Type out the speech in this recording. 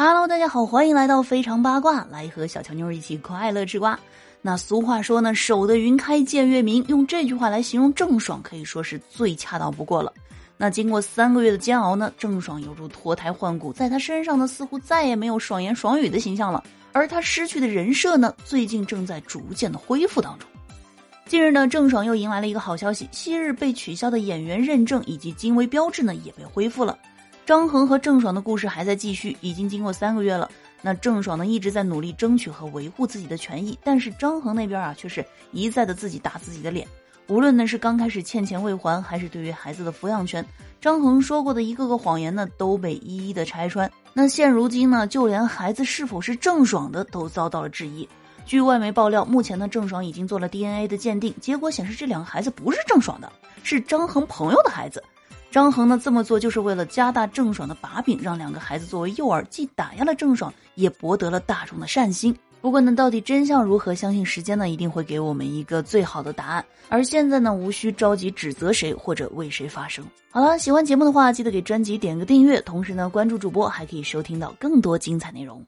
Hello，大家好，欢迎来到非常八卦，来和小乔妞一起快乐吃瓜。那俗话说呢，守得云开见月明，用这句话来形容郑爽，可以说是最恰当不过了。那经过三个月的煎熬呢，郑爽犹如脱胎换骨，在她身上呢，似乎再也没有爽言爽语的形象了，而她失去的人设呢，最近正在逐渐的恢复当中。近日呢，郑爽又迎来了一个好消息，昔日被取消的演员认证以及金威标志呢，也被恢复了。张恒和郑爽的故事还在继续，已经经过三个月了。那郑爽呢一直在努力争取和维护自己的权益，但是张恒那边啊却是一再的自己打自己的脸。无论呢是刚开始欠钱未还，还是对于孩子的抚养权，张恒说过的一个个谎言呢都被一一的拆穿。那现如今呢，就连孩子是否是郑爽的都遭到了质疑。据外媒爆料，目前呢郑爽已经做了 DNA 的鉴定，结果显示这两个孩子不是郑爽的，是张恒朋友的孩子。张恒呢这么做就是为了加大郑爽的把柄，让两个孩子作为诱饵，既打压了郑爽，也博得了大众的善心。不过呢，到底真相如何？相信时间呢一定会给我们一个最好的答案。而现在呢，无需着急指责谁或者为谁发声。好了，喜欢节目的话，记得给专辑点个订阅，同时呢关注主播，还可以收听到更多精彩内容。